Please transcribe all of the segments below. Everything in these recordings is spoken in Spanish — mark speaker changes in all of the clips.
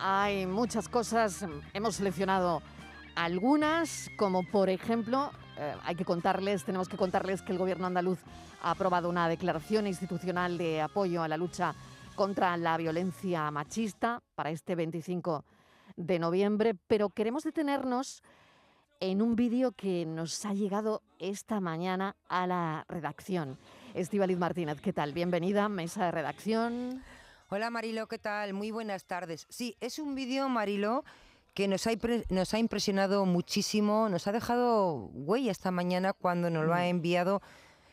Speaker 1: hay muchas cosas. Hemos seleccionado algunas, como por ejemplo, eh, hay que contarles, tenemos que contarles que el gobierno andaluz ha aprobado una declaración institucional de apoyo a la lucha contra la violencia machista para este 25 de noviembre, pero queremos detenernos en un vídeo que nos ha llegado esta mañana a la redacción. Estivaliz Martínez, ¿qué tal? Bienvenida, mesa de redacción.
Speaker 2: Hola Marilo, ¿qué tal? Muy buenas tardes. Sí, es un vídeo, Marilo, que nos ha, nos ha impresionado muchísimo, nos ha dejado huella esta mañana cuando nos lo ha mm. enviado.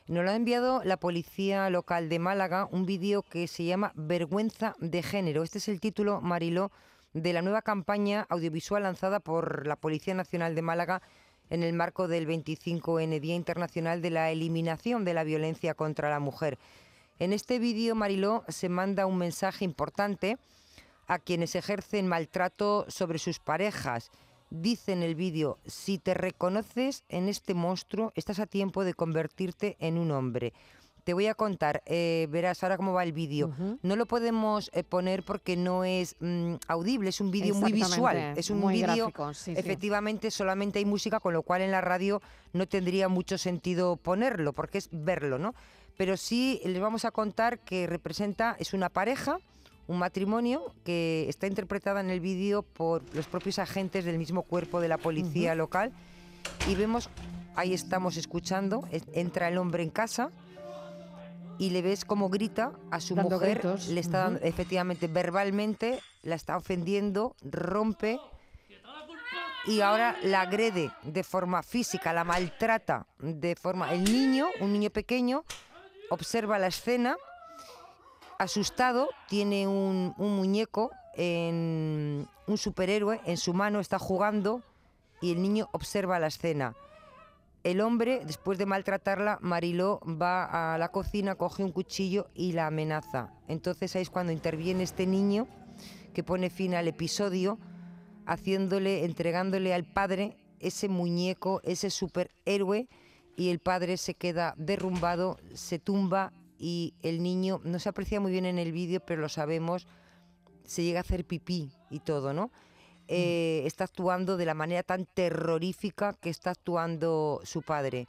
Speaker 2: Nos lo ha enviado la policía local de Málaga, un vídeo que se llama Vergüenza de Género. Este es el título, Marilo, de la nueva campaña audiovisual lanzada por la Policía Nacional de Málaga en el marco del 25N Día Internacional de la Eliminación de la Violencia contra la Mujer. En este vídeo, Mariló, se manda un mensaje importante a quienes ejercen maltrato sobre sus parejas. Dice en el vídeo, si te reconoces en este monstruo, estás a tiempo de convertirte en un hombre. Te voy a contar, eh, verás ahora cómo va el vídeo. No lo podemos eh, poner porque no es mm, audible, es un vídeo muy visual. Es un vídeo, efectivamente, solamente hay música, con lo cual en la radio no tendría mucho sentido ponerlo, porque es verlo, ¿no? Pero sí les vamos a contar que representa, es una pareja, un matrimonio que está interpretada en el vídeo por los propios agentes del mismo cuerpo de la policía local. Y vemos, ahí estamos escuchando, entra el hombre en casa y le ves como grita a su mujer, le está dando, efectivamente, verbalmente, la está ofendiendo, rompe y ahora la agrede de forma física, la maltrata de forma... El niño, un niño pequeño, observa la escena, asustado, tiene un, muñeco, en, un superhéroe en su mano, está jugando y el niño observa la escena. El hombre, después de maltratarla, Mariló va a la cocina, coge un cuchillo y la amenaza. Entonces ahí es cuando interviene este niño que pone fin al episodio, haciéndole, entregándole al padre ese muñeco, ese superhéroe, y el padre se queda derrumbado, se tumba y el niño, no se aprecia muy bien en el vídeo, pero lo sabemos, se llega a hacer pipí y todo, ¿no? Eh, está actuando de la manera tan terrorífica que está actuando su padre.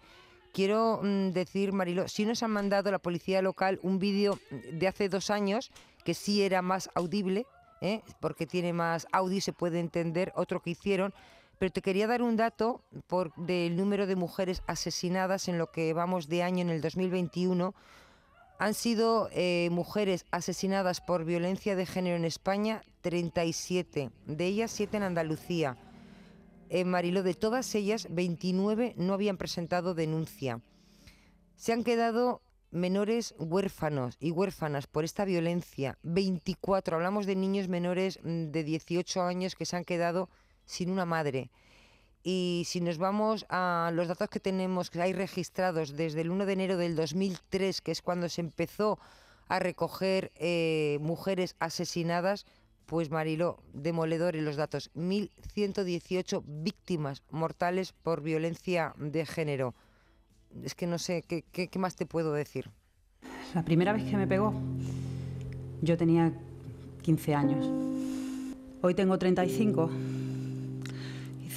Speaker 2: Quiero mm, decir, Marilo, si nos han mandado la policía local un vídeo de hace dos años que sí era más audible, ¿eh? porque tiene más audio y se puede entender, otro que hicieron, pero te quería dar un dato por, del número de mujeres asesinadas en lo que vamos de año en el 2021 han sido eh, mujeres asesinadas por violencia de género en España 37, de ellas 7 en Andalucía. En Marilo, de todas ellas, 29 no habían presentado denuncia. Se han quedado menores huérfanos y huérfanas por esta violencia, 24. Hablamos de niños menores mm, de 18 años que se han quedado sin una madre. Y si nos vamos a los datos que tenemos, que hay registrados desde el 1 de enero del 2003, que es cuando se empezó a recoger eh, mujeres asesinadas, pues Marilo, demoledores los datos, 1.118 víctimas mortales por violencia de género. Es que no sé, ¿qué, ¿qué, qué, más te puedo decir?
Speaker 3: La primera vez que me pegó, yo tenía 15 años. Hoy tengo 35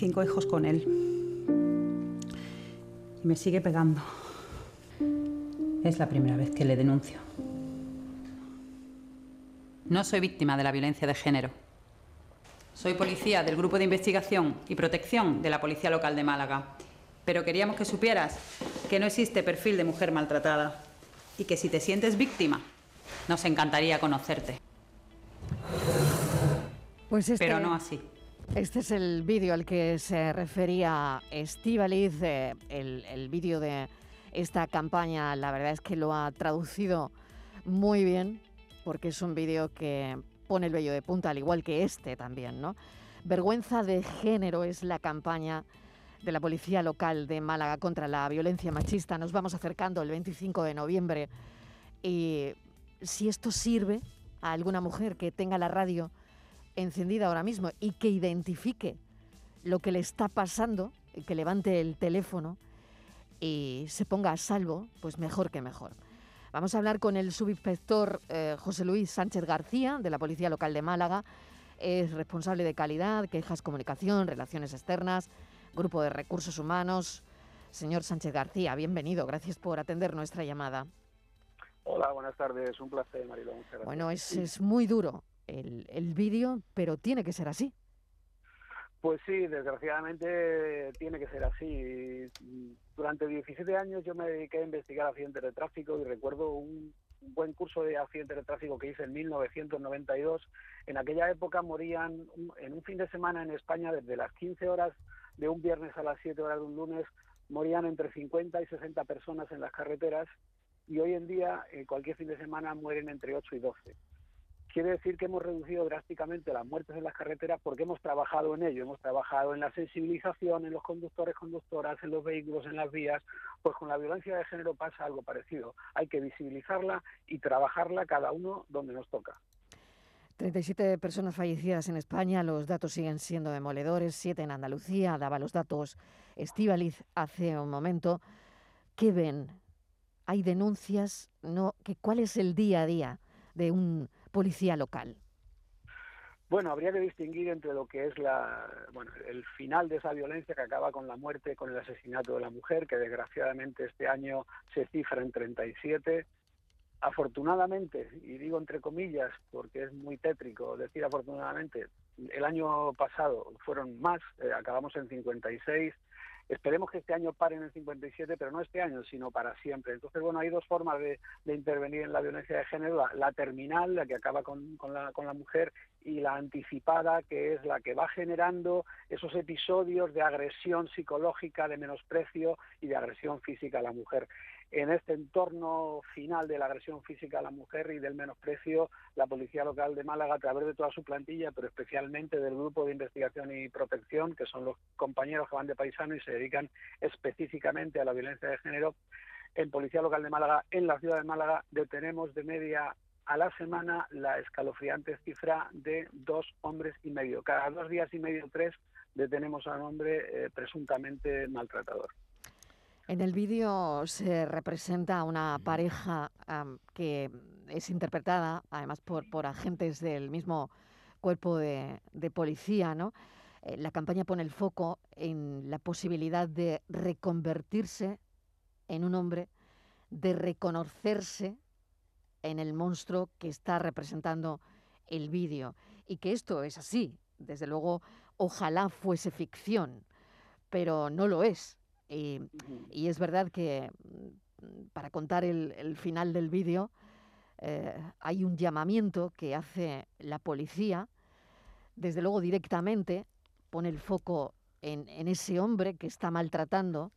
Speaker 3: cinco hijos con él. Y me sigue pegando. Es la primera vez que le denuncio. No soy víctima de la violencia de género. Soy policía del Grupo de Investigación y Protección de la Policía Local de Málaga. Pero queríamos que supieras que no existe perfil de mujer maltratada y que si te sientes víctima, nos encantaría conocerte.
Speaker 1: Pues este...
Speaker 3: Pero no así.
Speaker 1: Este es el vídeo al que se refería Estivaliz, eh, el, el vídeo de esta campaña, la verdad es que lo ha traducido muy bien, porque es un vídeo que pone el vello de punta, al igual que este también, ¿no? Vergüenza de género es la campaña de la Policía Local de Málaga contra la violencia machista. Nos vamos acercando el 25 de noviembre y si esto sirve a alguna mujer que tenga la radio encendida ahora mismo y que identifique lo que le está pasando, que levante el teléfono y se ponga a salvo, pues mejor que mejor. Vamos a hablar con el subinspector eh, José Luis Sánchez García, de la Policía Local de Málaga. es responsable de calidad, quejas, comunicación, relaciones externas, grupo de recursos humanos. Señor Sánchez García, bienvenido. Gracias por atender nuestra llamada.
Speaker 4: Hola, buenas tardes. Un placer, Marilón.
Speaker 1: Bueno, es, es muy duro el, el vídeo, pero tiene que ser así.
Speaker 4: Pues sí, desgraciadamente tiene que ser así. Durante 17 años yo me dediqué a investigar accidentes de tráfico y recuerdo un, buen curso de accidentes de tráfico que hice en 1992. En aquella época morían en un fin de semana en España desde las 15 horas de un viernes a las 7 horas de un lunes, morían entre 50 y 60 personas en las carreteras y hoy en día eh, cualquier fin de semana mueren entre 8 y 12 quiere decir que hemos reducido drásticamente las muertes en las carreteras porque hemos trabajado en ello, hemos trabajado en la sensibilización, en los conductores, conductoras, en los vehículos, en las vías, pues con la violencia de género pasa algo parecido. Hay que visibilizarla y trabajarla cada uno donde nos toca.
Speaker 1: 37 personas fallecidas en España, los datos siguen siendo demoledores, 7 en Andalucía, daba los datos Estíbaliz hace un momento. ¿Qué ven? ¿Hay denuncias? No, ¿Cuál es el día a día de un policía local?
Speaker 4: Bueno, habría que distinguir entre lo que es la, bueno, el final de esa violencia que acaba con la muerte, con el asesinato de la mujer, que desgraciadamente este año se cifra en 37. Afortunadamente, y digo entre comillas porque es muy tétrico decir afortunadamente, el año pasado fueron más, eh, acabamos en 56 Esperemos que este año pare en el 57, pero no este año, sino para siempre. Entonces, bueno, hay dos formas de, intervenir en la violencia de género, la, terminal, la que acaba con, la, con la mujer, y la anticipada, que es la que va generando esos episodios de agresión psicológica, de menosprecio y de agresión física a la mujer en este entorno final de la agresión física a la mujer y del menosprecio, la Policía Local de Málaga, a través de toda su plantilla, pero especialmente del Grupo de Investigación y Protección, que son los compañeros que van de paisano y se dedican específicamente a la violencia de género, en Policía Local de Málaga, en la ciudad de Málaga, detenemos de media a la semana la escalofriante cifra de dos hombres y medio. Cada dos días y medio, tres, detenemos a un hombre eh, presuntamente maltratador.
Speaker 1: En el vídeo se representa a una pareja que es interpretada además por, agentes del mismo cuerpo de, policía. Eh, la campaña pone el foco en la posibilidad de reconvertirse en un hombre, de reconocerse en el monstruo que está representando el vídeo. Y que esto es así. Desde luego, ojalá fuese ficción, pero no lo es. Y, es verdad que mm, para contar el, final del vídeo eh, hay un llamamiento que hace la policía, desde luego directamente pone el foco en, ese hombre que está maltratando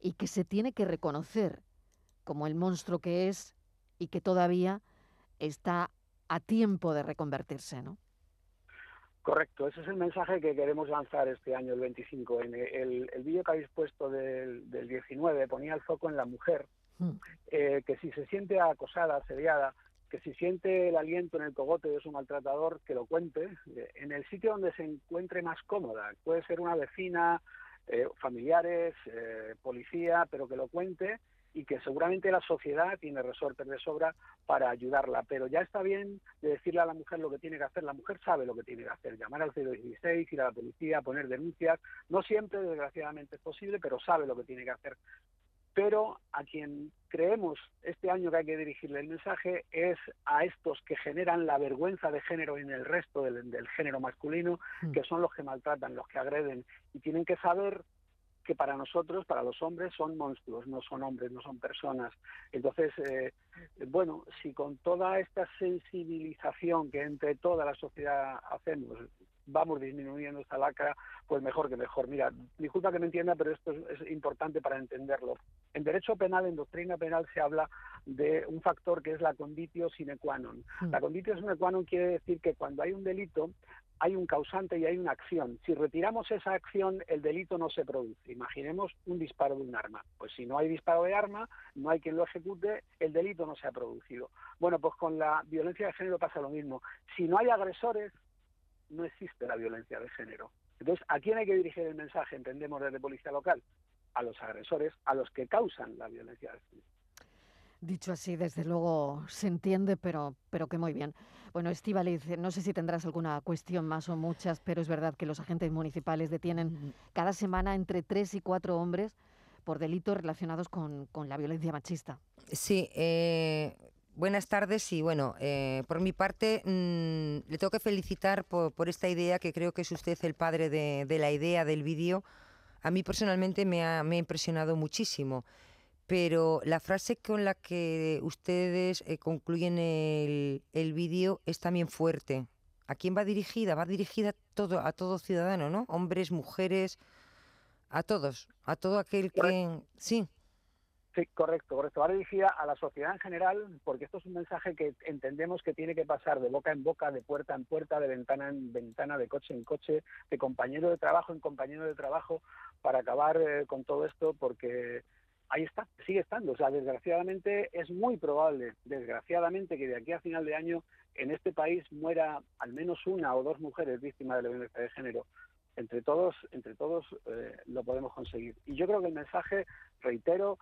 Speaker 1: y que se tiene que reconocer como el monstruo que es y que todavía está a tiempo de reconvertirse, ¿no?
Speaker 4: Correcto, ese es el mensaje que queremos lanzar este año, el 25. En el, el vídeo que habéis puesto del, del, 19 ponía el foco en la mujer, hmm. eh, que si se siente acosada, asediada, que si siente el aliento en el cogote de su maltratador, que lo cuente, eh, en el sitio donde se encuentre más cómoda. Puede ser una vecina, eh, familiares, policía, pero que lo cuente y que seguramente la sociedad tiene resortes de sobra para ayudarla, pero ya está bien de decirle a la mujer lo que tiene que hacer, la mujer sabe lo que tiene que hacer, llamar al 016, ir a la policía, poner denuncias, no siempre desgraciadamente es posible, pero sabe lo que tiene que hacer. Pero a quien creemos este año que hay que dirigirle el mensaje es a estos que generan la vergüenza de género en el resto del, del género masculino, mm. que son los que maltratan, los que agreden, y tienen que saber que para nosotros, para los hombres, son monstruos, no son hombres, no son personas. Entonces, eh, bueno, si con toda esta sensibilización que entre toda la sociedad hacemos, vamos disminuyendo esta lacra, pues mejor que mejor. Mira, disculpa que me entienda, pero esto es, importante para entenderlo. En derecho penal, en doctrina penal, se habla de un factor que es la conditio sine qua non. Hmm. La conditio sine qua non quiere decir que cuando hay un delito, hay un causante y hay una acción. Si retiramos esa acción, el delito no se produce. Imaginemos un disparo de un arma. Pues si no hay disparo de arma, no hay quien lo ejecute, el delito no se ha producido. Bueno, pues con la violencia de género pasa lo mismo. Si no hay agresores, no existe la violencia de género. Entonces, ¿a quién hay que dirigir el mensaje? Entendemos desde policía local. A los agresores, a los que causan la violencia de género.
Speaker 1: Dicho así, desde luego se entiende, pero, pero que muy bien. Bueno, Estivaliz, no sé si tendrás alguna cuestión más o muchas, pero es verdad que los agentes municipales detienen cada semana entre tres y cuatro hombres por delitos relacionados con, con la violencia machista.
Speaker 2: Sí, eh, buenas tardes y bueno, eh, por mi parte mm, le tengo que felicitar por, por, esta idea que creo que es usted el padre de, de la idea del vídeo. A mí personalmente me ha, me ha impresionado muchísimo pero la frase con la que ustedes eh, concluyen el, el vídeo es también fuerte. ¿A quién va dirigida? Va dirigida todo, a todo ciudadano, ¿no? Hombres, mujeres, a todos, a todo aquel que... Sí.
Speaker 4: Sí, correcto, correcto. Va dirigida a la sociedad en general, porque esto es un mensaje que entendemos que tiene que pasar de boca en boca, de puerta en puerta, de ventana en ventana, de coche en coche, de compañero de trabajo en compañero de trabajo, para acabar eh, con todo esto, porque ahí está, sigue estando. O sea, desgraciadamente es muy probable, desgraciadamente, que de aquí a final de año en este país muera al menos una o dos mujeres víctimas de la violencia de género. Entre todos, entre todos eh, lo podemos conseguir. Y yo creo que el mensaje, reitero,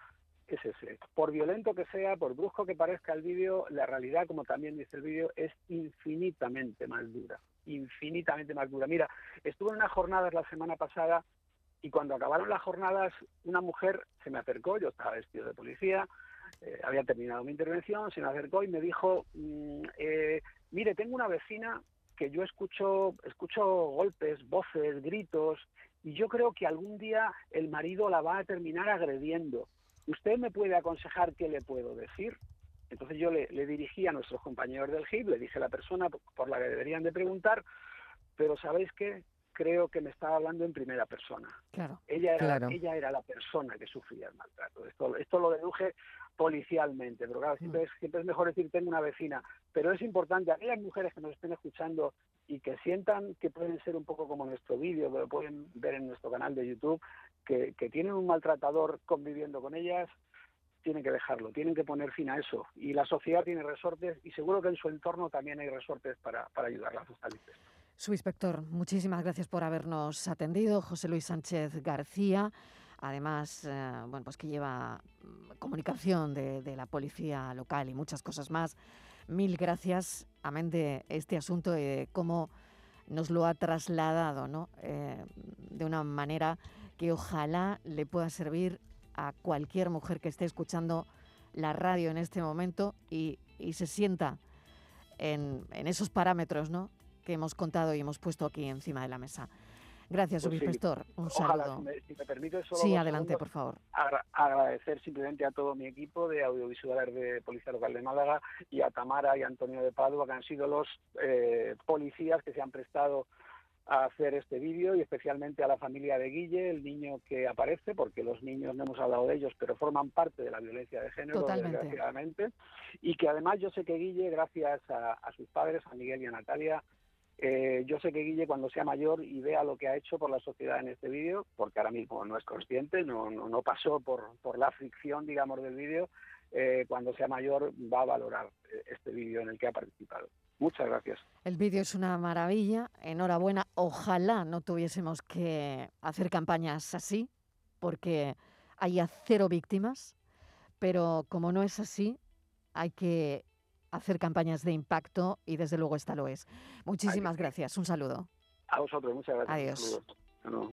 Speaker 4: es ese. Por violento que sea, por brusco que parezca el vídeo, la realidad, como también dice el vídeo, es infinitamente más dura. Infinitamente más dura. Mira, estuve en unas jornadas la semana pasada y cuando acabaron las jornadas, una mujer se me acercó, yo estaba vestido de policía, eh, había terminado mi intervención, se me acercó y me dijo, mm, eh, mire, tengo una vecina que yo escucho, escucho golpes, voces, gritos, y yo creo que algún día el marido la va a terminar agrediendo. ¿Usted me puede aconsejar qué le puedo decir? Entonces yo le, le dirigí a nuestros compañeros del GIP, le dije a la persona por la que deberían de preguntar, pero ¿sabéis qué? Creo que me estaba hablando en primera persona.
Speaker 1: Claro,
Speaker 4: ella, era,
Speaker 1: claro.
Speaker 4: ella era la persona que sufría el maltrato. Esto, esto lo deduje policialmente, pero claro, siempre es, siempre es mejor decir tengo una vecina. Pero es importante, aquellas mujeres que nos estén escuchando y que sientan que pueden ser un poco como nuestro vídeo, que lo pueden ver en nuestro canal de YouTube, que, que tienen un maltratador conviviendo con ellas, tienen que dejarlo, tienen que poner fin a eso. Y la sociedad tiene resortes y seguro que en su entorno también hay resortes para, para ayudarlas a salir de esto.
Speaker 1: Subinspector, muchísimas gracias por habernos atendido. José Luis Sánchez García, además, eh, bueno, pues que lleva mm, comunicación de, la policía local y muchas cosas más. Mil gracias, amén de este asunto y de cómo nos lo ha trasladado, ¿no? Eh, de una manera que ojalá le pueda servir a cualquier mujer que esté escuchando la radio en este momento y, y se sienta en, en esos parámetros, ¿no? Que hemos contado y hemos puesto aquí encima de la mesa. Gracias,
Speaker 4: Pues sí.
Speaker 1: Un
Speaker 4: Ojalá,
Speaker 1: saludo.
Speaker 4: si me, si me permite, solo
Speaker 1: Sí, adelante,
Speaker 4: segundos,
Speaker 1: por favor.
Speaker 4: agra- agradecer simplemente a todo mi equipo de audiovisuales de Policía Local de Málaga y a Tamara y a Antonio de Padua, que han sido los eh, policías que se han prestado a hacer este vídeo y especialmente a la familia de Guille, el niño que aparece, porque los niños no hemos hablado de ellos, pero forman parte de la violencia de género,
Speaker 1: Totalmente.
Speaker 4: desgraciadamente, y que además yo sé que Guille, gracias a, a sus padres, a Miguel y a Natalia, eh, yo sé que Guille cuando sea mayor y vea lo que ha hecho por la sociedad en este vídeo, porque ahora mismo no es consciente, no, no, no pasó por, por la fricción, digamos, del vídeo, eh, cuando sea mayor va a valorar eh, este vídeo en el que ha participado. Muchas gracias.
Speaker 1: El vídeo es una maravilla. Enhorabuena. Ojalá no tuviésemos que hacer campañas así, porque haya cero víctimas. Pero como no es así, hay que hacer campañas de impacto y desde luego esta lo es. Muchísimas gracias. Un saludo.
Speaker 4: A vosotros, muchas gracias.
Speaker 1: Adiós.